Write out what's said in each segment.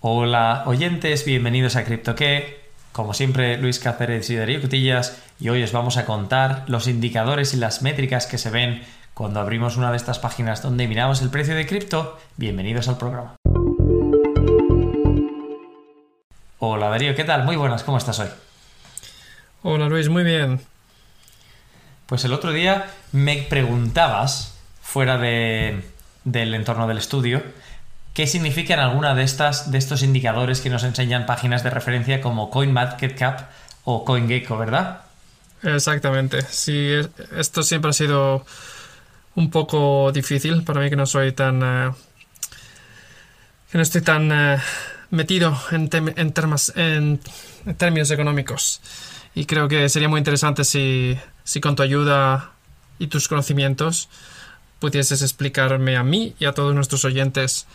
Hola oyentes, bienvenidos a CryptoQué. Como siempre, Luis Cáceres y Darío Cutillas, y hoy os vamos a contar los indicadores y las métricas que se ven cuando abrimos una de estas páginas donde miramos el precio de cripto. Bienvenidos al programa. Hola Darío, ¿qué tal? Muy buenas, ¿cómo estás hoy? Hola Luis, muy bien. Pues el otro día me preguntabas, fuera de, del entorno del estudio, qué significan alguna de estas de estos indicadores que nos enseñan páginas de referencia como CoinMarketCap o CoinGecko, ¿verdad? Exactamente. Sí, esto siempre ha sido un poco difícil para mí que no soy tan eh, que no estoy tan eh, metido en, en, en términos económicos. Y creo que sería muy interesante si, si con tu ayuda y tus conocimientos pudieses explicarme a mí y a todos nuestros oyentes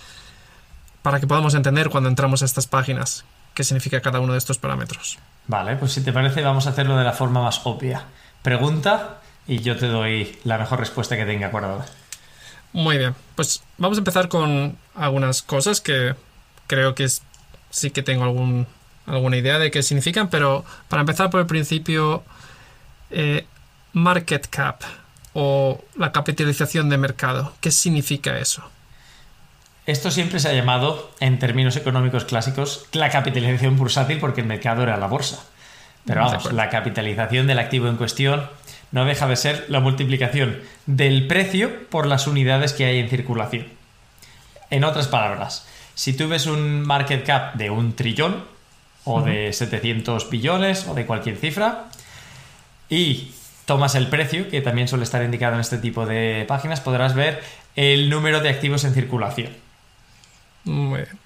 para que podamos entender cuando entramos a estas páginas qué significa cada uno de estos parámetros. Vale, pues si te parece vamos a hacerlo de la forma más obvia. Pregunta y yo te doy la mejor respuesta que tenga acordada. Muy bien, pues vamos a empezar con algunas cosas que creo que sí que tengo algún alguna idea de qué significan, pero para empezar por el principio, eh, market cap o la capitalización de mercado, ¿qué significa eso? Esto siempre se ha llamado, en términos económicos clásicos, la capitalización bursátil porque el mercado era la bolsa. Pero vamos, la capitalización del activo en cuestión no deja de ser la multiplicación del precio por las unidades que hay en circulación. En otras palabras, si tú ves un market cap de un trillón, o de 700 billones o de cualquier cifra y tomas el precio, que también suele estar indicado en este tipo de páginas, podrás ver el número de activos en circulación. Muy bien.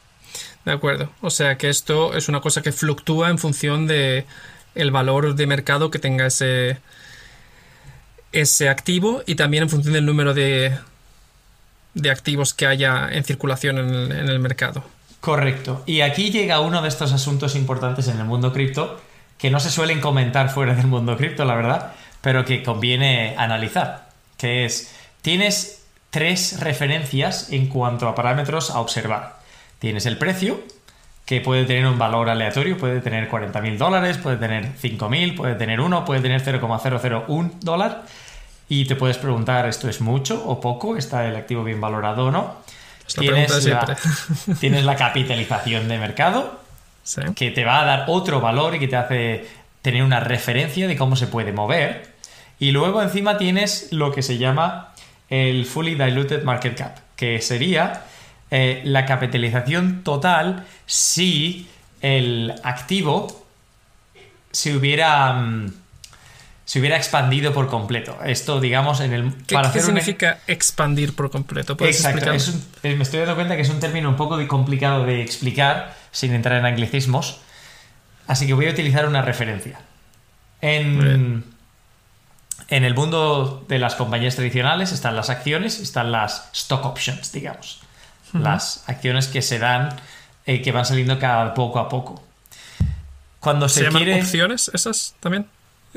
De acuerdo. O sea que esto es una cosa que fluctúa en función de el valor de mercado que tenga ese, ese activo y también en función del número de, de activos que haya en circulación en el mercado. Correcto. Y aquí llega uno de estos asuntos importantes en el mundo cripto que no se suelen comentar fuera del mundo cripto, la verdad, pero que conviene analizar, que es, tienes tres referencias en cuanto a parámetros a observar. Tienes el precio, que puede tener un valor aleatorio, puede tener 40.000 dólares, puede tener 5.000, puede tener 1, puede tener 0,001 dólar. Y te puedes preguntar, ¿esto es mucho o poco? ¿Está el activo bien valorado o no? Tienes la, tienes la, capitalización de mercado, que te va a dar otro valor y que te hace tener una referencia de cómo se puede mover. Y luego encima tienes lo que se llama el Fully Diluted Market Cap, que sería eh, la capitalización total si el activo se hubiera... Mm, se hubiera expandido por completo. Esto, digamos, en el. ¿Qué, ¿qué significa expandir por completo? Exacto. Eh, me estoy dando cuenta que es un término un poco complicado de explicar sin entrar en anglicismos. Así que voy a utilizar una referencia. En, en el mundo de las compañías tradicionales están las acciones, están las stock options, digamos. Las acciones que se dan, eh, que van saliendo cada poco a poco. Cuando se, ¿Se llaman opciones esas también?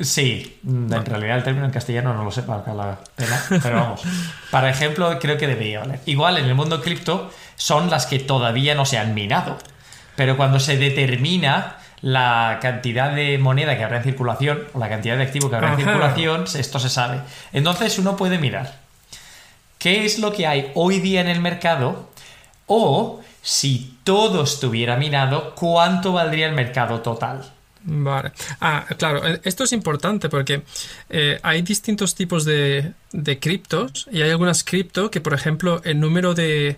Sí, en realidad el término en castellano no lo sé para la pena, pero vamos. Para ejemplo, creo que debería valer. Igual en el mundo cripto son las que todavía no se han minado, pero cuando se determina la cantidad de moneda que habrá en circulación o la cantidad de activo que habrá en circulación, esto se sabe. Entonces uno puede mirar qué es lo que hay hoy día en el mercado o si todo estuviera minado, cuánto valdría el mercado total. Vale. Ah, claro, eh, esto es importante porque eh, hay distintos tipos de, de criptos y hay algunas cripto que, por ejemplo, el número de,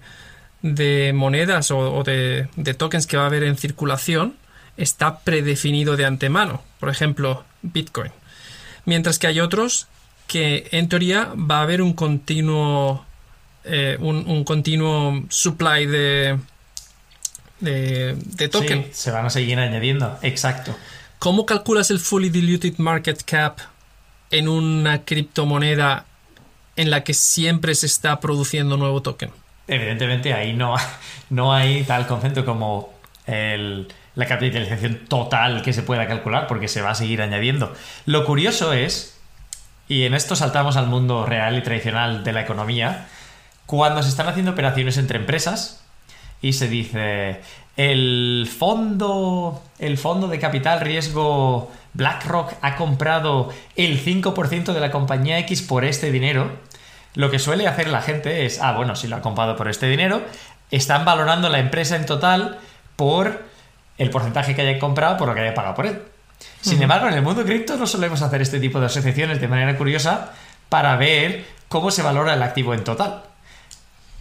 de monedas o, de, de, tokens que va a haber en circulación está predefinido de antemano. Por ejemplo, Bitcoin. Mientras que hay otros que, en teoría, va a haber un continuo, eh, un, continuo supply de, de, de token. se van a seguir añadiendo, exacto. ¿Cómo calculas el fully diluted market cap en una criptomoneda en la que siempre se está produciendo nuevo token? Evidentemente ahí no, no hay tal concepto como la capitalización total que se pueda calcular porque se va a seguir añadiendo. Lo curioso es, y en esto saltamos al mundo real y tradicional de la economía, cuando se están haciendo operaciones entre empresas y se dice el fondo, el fondo de capital riesgo BlackRock ha comprado el 5% de la compañía X por este dinero, lo que suele hacer la gente es, ah, bueno, si lo ha comprado por este dinero, están valorando la empresa en total por el porcentaje que haya comprado por lo que haya pagado por él. Sin embargo, en el mundo cripto no solemos hacer este tipo de asociaciones de manera curiosa para ver cómo se valora el activo en total.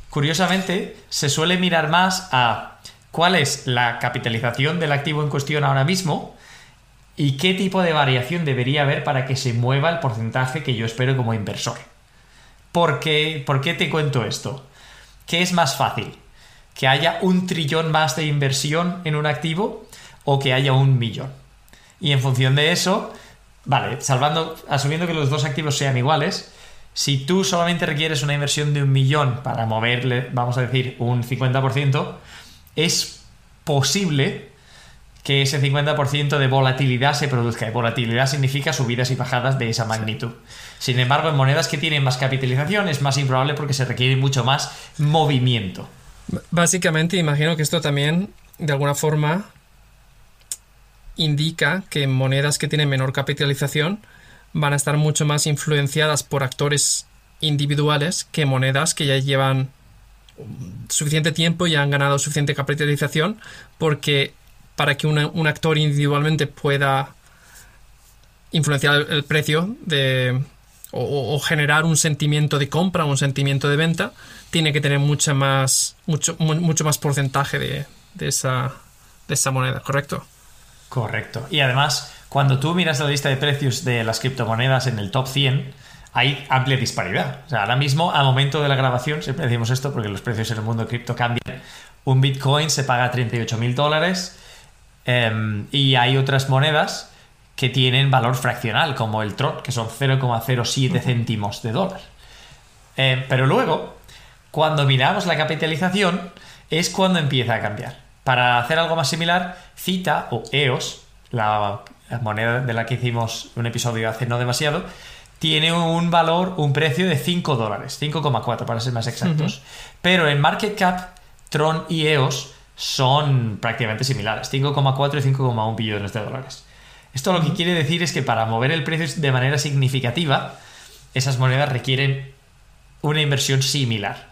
Curiosamente, se suele mirar más a cuál es la capitalización del activo en cuestión ahora mismo y qué tipo de variación debería haber para que se mueva el porcentaje que yo espero como inversor. ¿Por qué, ¿Por qué te cuento esto? ¿Qué es más fácil? ¿Que haya un trillón más de inversión en un activo o que haya un millón? Y en función de eso, vale, salvando, asumiendo que los dos activos sean iguales, si tú solamente requieres una inversión de un millón para moverle, vamos a decir, un 50%, es posible que ese 50% de volatilidad se produzca. Y volatilidad significa subidas y bajadas de esa magnitud. Sin embargo, en monedas que tienen más capitalización es más improbable porque se requiere mucho más movimiento. Básicamente, imagino que esto también, de alguna forma, indica que monedas que tienen menor capitalización van a estar mucho más influenciadas por actores individuales que monedas que ya llevan suficiente tiempo y han ganado suficiente capitalización porque para que un actor individualmente pueda influenciar el, precio de, o, generar un sentimiento de compra o un sentimiento de venta, tiene que tener mucha más, mucho, mucho más porcentaje de, de, esa, de esa moneda, ¿correcto? Correcto. Y además, cuando tú miras la lista de precios de las criptomonedas en el top 100, hay amplia disparidad. O sea, ahora mismo, al momento de la grabación, siempre decimos esto porque los precios en el mundo cripto cambian. Un Bitcoin se paga 38 mil dólares, Em, y hay otras monedas que tienen valor fraccional, como el Tron, que son 0,07 céntimos de dólar. Em, pero luego, cuando miramos la capitalización, es cuando empieza a cambiar. Para hacer algo más similar, Cita o EOS, la moneda de la que hicimos un episodio hace no demasiado, tiene un valor, un precio de 5 dólares, 5,4 para ser más exactos. Pero en Market Cap, Tron y EOS son prácticamente similares, 5,4 y 5,1 billones de dólares. Esto lo que quiere decir es que para mover el precio de manera significativa, esas monedas requieren una inversión similar.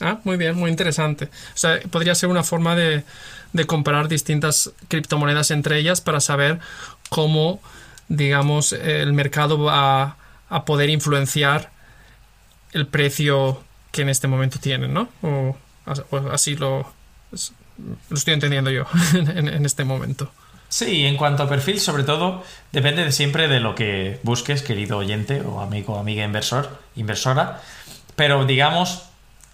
Ah, muy bien, muy interesante. O sea, podría ser una forma de, comparar distintas criptomonedas entre ellas para saber cómo, digamos, el mercado va a poder influenciar el precio que en este momento tienen, ¿no? o así lo, lo estoy entendiendo yo en, este momento. Sí, en cuanto a perfil, sobre todo, depende de siempre de lo que busques, querido oyente o amigo o amiga inversor, inversora. Pero digamos,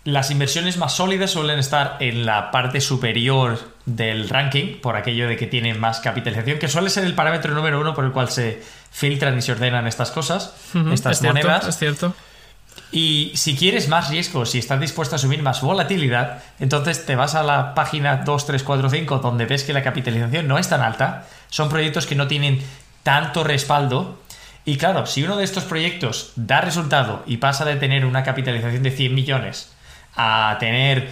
las inversiones más sólidas suelen estar en la parte superior del ranking, por aquello de que tienen más capitalización, que suele ser el parámetro número uno por el cual se filtran y se ordenan estas cosas, estas monedas. es cierto. Y si quieres más riesgo, si estás dispuesto a asumir más volatilidad, entonces te vas a la página 2, 3, 4, 5, donde ves que la capitalización no es tan alta. Son proyectos que no tienen tanto respaldo. Y claro, si uno de estos proyectos da resultado y pasa de tener una capitalización de 100 millones a tener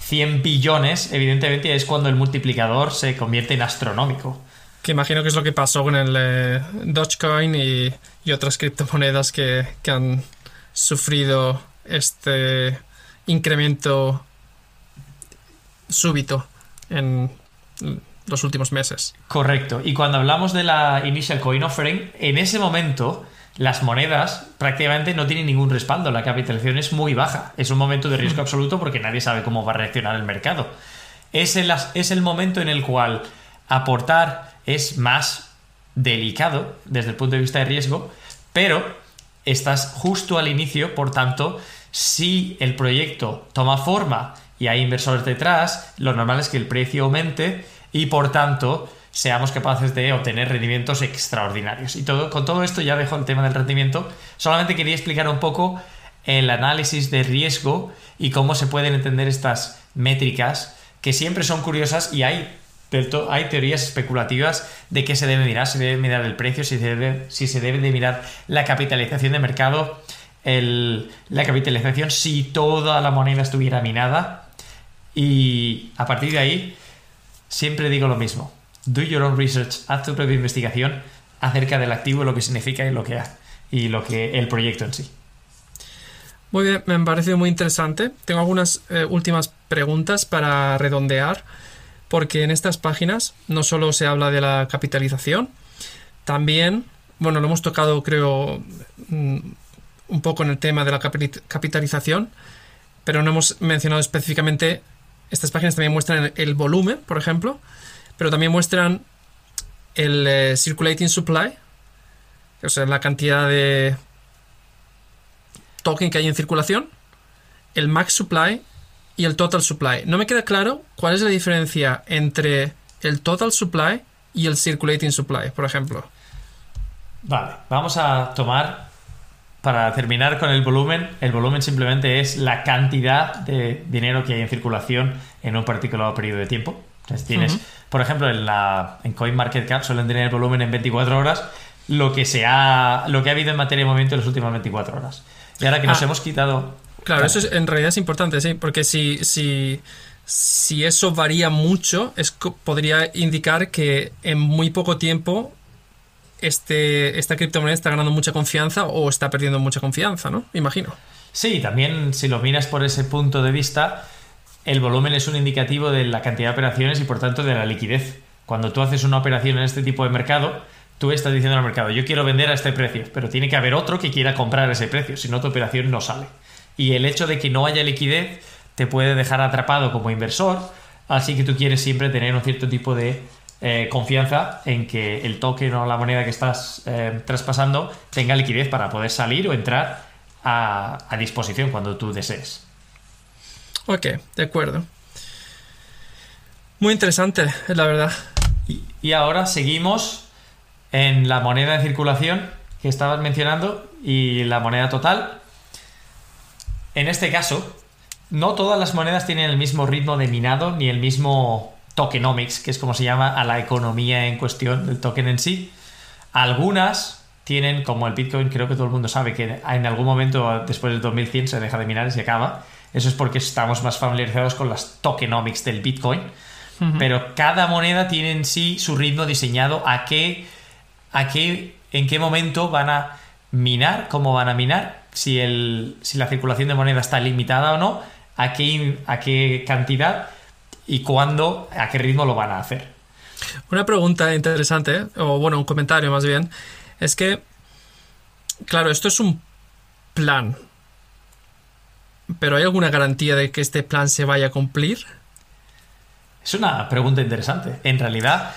100 billones, evidentemente es cuando el multiplicador se convierte en astronómico. Que imagino que es lo que pasó con el eh, Dogecoin y, otras criptomonedas que han sufrido este incremento súbito en los últimos meses. Correcto. Y cuando hablamos de la Initial Coin Offering, en ese momento las monedas prácticamente no tienen ningún respaldo. La capitalización es muy baja. Es un momento de riesgo absoluto porque nadie sabe cómo va a reaccionar el mercado. Es el, es el momento en el cual aportar es más delicado desde el punto de vista de riesgo, pero estás justo al inicio, por tanto, si el proyecto toma forma y hay inversores detrás, lo normal es que el precio aumente y por tanto seamos capaces de obtener rendimientos extraordinarios. Y todo, con todo esto ya dejo el tema del rendimiento. Solamente quería explicar un poco el análisis de riesgo y cómo se pueden entender estas métricas que siempre son curiosas y hay hay teorías especulativas de qué se debe mirar, si debe mirar el precio, si se debe, si se debe de mirar la capitalización de mercado, la capitalización si toda la moneda estuviera minada. Y a partir de ahí, siempre digo lo mismo. Do your own research, haz tu propia investigación acerca del activo, lo que significa y lo que hace, y lo que el proyecto en sí. Muy bien, me ha parecido muy interesante. Tengo algunas eh, últimas preguntas para redondear, porque en estas páginas no solo se habla de la capitalización, también, bueno, lo hemos tocado creo mm, un poco en el tema de la capitalización, pero no hemos mencionado específicamente, estas páginas también muestran el, volumen, por ejemplo, pero también muestran el eh, circulating supply, o sea, la cantidad de token que hay en circulación, el max supply y el total supply. No me queda claro cuál es la diferencia entre el total supply y el circulating supply, por ejemplo. Vale, vamos a tomar, para terminar con el volumen, el volumen simplemente es la cantidad de dinero que hay en circulación en un particular periodo de tiempo. Entonces tienes, por ejemplo, en, la, en CoinMarketCap suelen tener el volumen en 24 horas, lo que, se ha, lo que ha habido en materia de movimiento en las últimas 24 horas. Y ahora que nos ah. hemos quitado... Claro, eso es, en realidad es importante, sí, porque si, si, si eso varía mucho, es, podría indicar que en muy poco tiempo este, esta criptomoneda está ganando mucha confianza o está perdiendo mucha confianza, ¿no? Imagino. Sí, también si lo miras por ese punto de vista, el volumen es un indicativo de la cantidad de operaciones y por tanto de la liquidez. Cuando tú haces una operación en este tipo de mercado, tú estás diciendo al mercado, yo quiero vender a este precio, pero tiene que haber otro que quiera comprar a ese precio, si no tu operación no sale. Y el hecho de que no haya liquidez te puede dejar atrapado como inversor, así que tú quieres siempre tener un cierto tipo de eh, confianza en que el token o la moneda que estás eh, traspasando tenga liquidez para poder salir o entrar a, disposición cuando tú desees. Ok, de acuerdo. Muy interesante, la verdad. Y, ahora seguimos en la moneda de circulación que estabas mencionando y la moneda total. En este caso, no todas las monedas tienen el mismo ritmo de minado ni el mismo tokenomics, que es como se llama a la economía en cuestión del token en sí. Algunas tienen, como el Bitcoin, creo que todo el mundo sabe que en algún momento después del 2100 se deja de minar y se acaba. Eso es porque estamos más familiarizados con las tokenomics del Bitcoin. Pero cada moneda tiene en sí su ritmo diseñado a qué, a qué, en qué momento van a minar, cómo van a minar, si, el, si la circulación de moneda está limitada o no, a qué, a qué cantidad y cuándo, a qué ritmo lo van a hacer. Una pregunta interesante, o bueno, un comentario más bien, es que, claro, esto es un plan, pero ¿hay alguna garantía de que este plan se vaya a cumplir? Es una pregunta interesante. En realidad,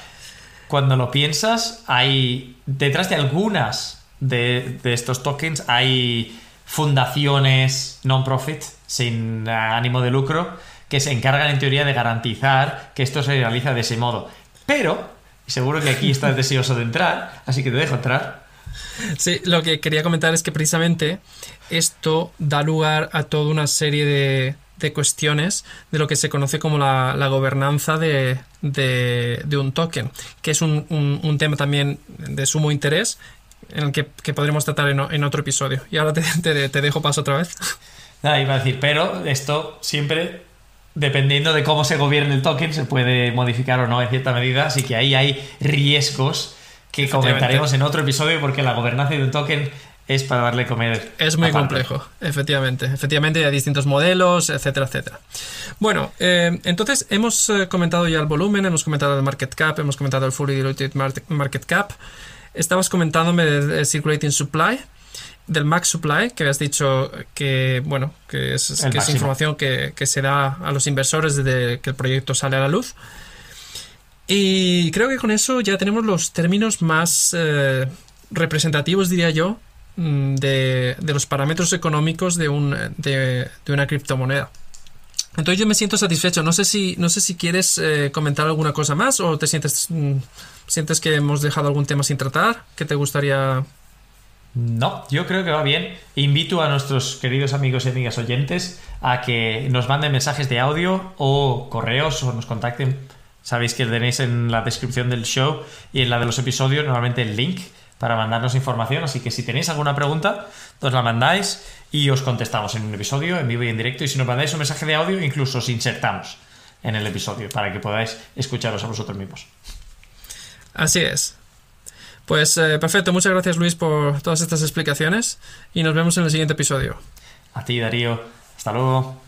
cuando lo piensas, hay detrás de algunas de, estos tokens hay fundaciones non-profit sin ánimo de lucro que se encargan en teoría de garantizar que esto se realiza de ese modo. Pero, seguro que aquí estás deseoso de entrar, así que te dejo entrar. Sí, lo que quería comentar es que precisamente esto da lugar a toda una serie de, cuestiones de lo que se conoce como la, gobernanza de, un token, que es un, tema también de sumo interés en el que, podremos tratar en, otro episodio. Y ahora te, dejo paso otra vez. Nada, iba a decir, pero esto siempre dependiendo de cómo se gobierne el token, se puede modificar o no en cierta medida. Así que ahí hay riesgos que comentaremos en otro episodio porque la gobernanza de un token es para darle comer. Es muy complejo, efectivamente. Efectivamente, hay distintos modelos, etcétera, etcétera. Bueno, eh, entonces hemos eh, comentado ya el volumen, hemos comentado el market cap, hemos comentado el fully diluted market cap. Estabas comentándome del circulating supply del max supply, que has dicho que, bueno, que es, información que, se da a los inversores desde que el proyecto sale a la luz. Y creo que con eso ya tenemos los términos más eh, representativos, diría yo, mm, de, los parámetros económicos de, un, de, una criptomoneda. Entonces yo me siento satisfecho. No sé si, no sé si quieres eh, comentar alguna cosa más o te sientes, mm, sientes que hemos dejado algún tema sin tratar que te gustaría no, yo creo que va bien. Invito a nuestros queridos amigos y amigas oyentes a que nos manden mensajes de audio o correos o nos contacten. Sabéis que tenéis en la descripción del show y en la de los episodios normalmente el link para mandarnos información, así que si tenéis alguna pregunta, os la mandáis y os contestamos en un episodio, en vivo y en directo, y si nos mandáis un mensaje de audio, incluso os insertamos en el episodio para que podáis escucharos a vosotros mismos. Así es. Pues eh, perfecto, muchas gracias Luis por todas estas explicaciones y nos vemos en el siguiente episodio. A ti Darío, hasta luego.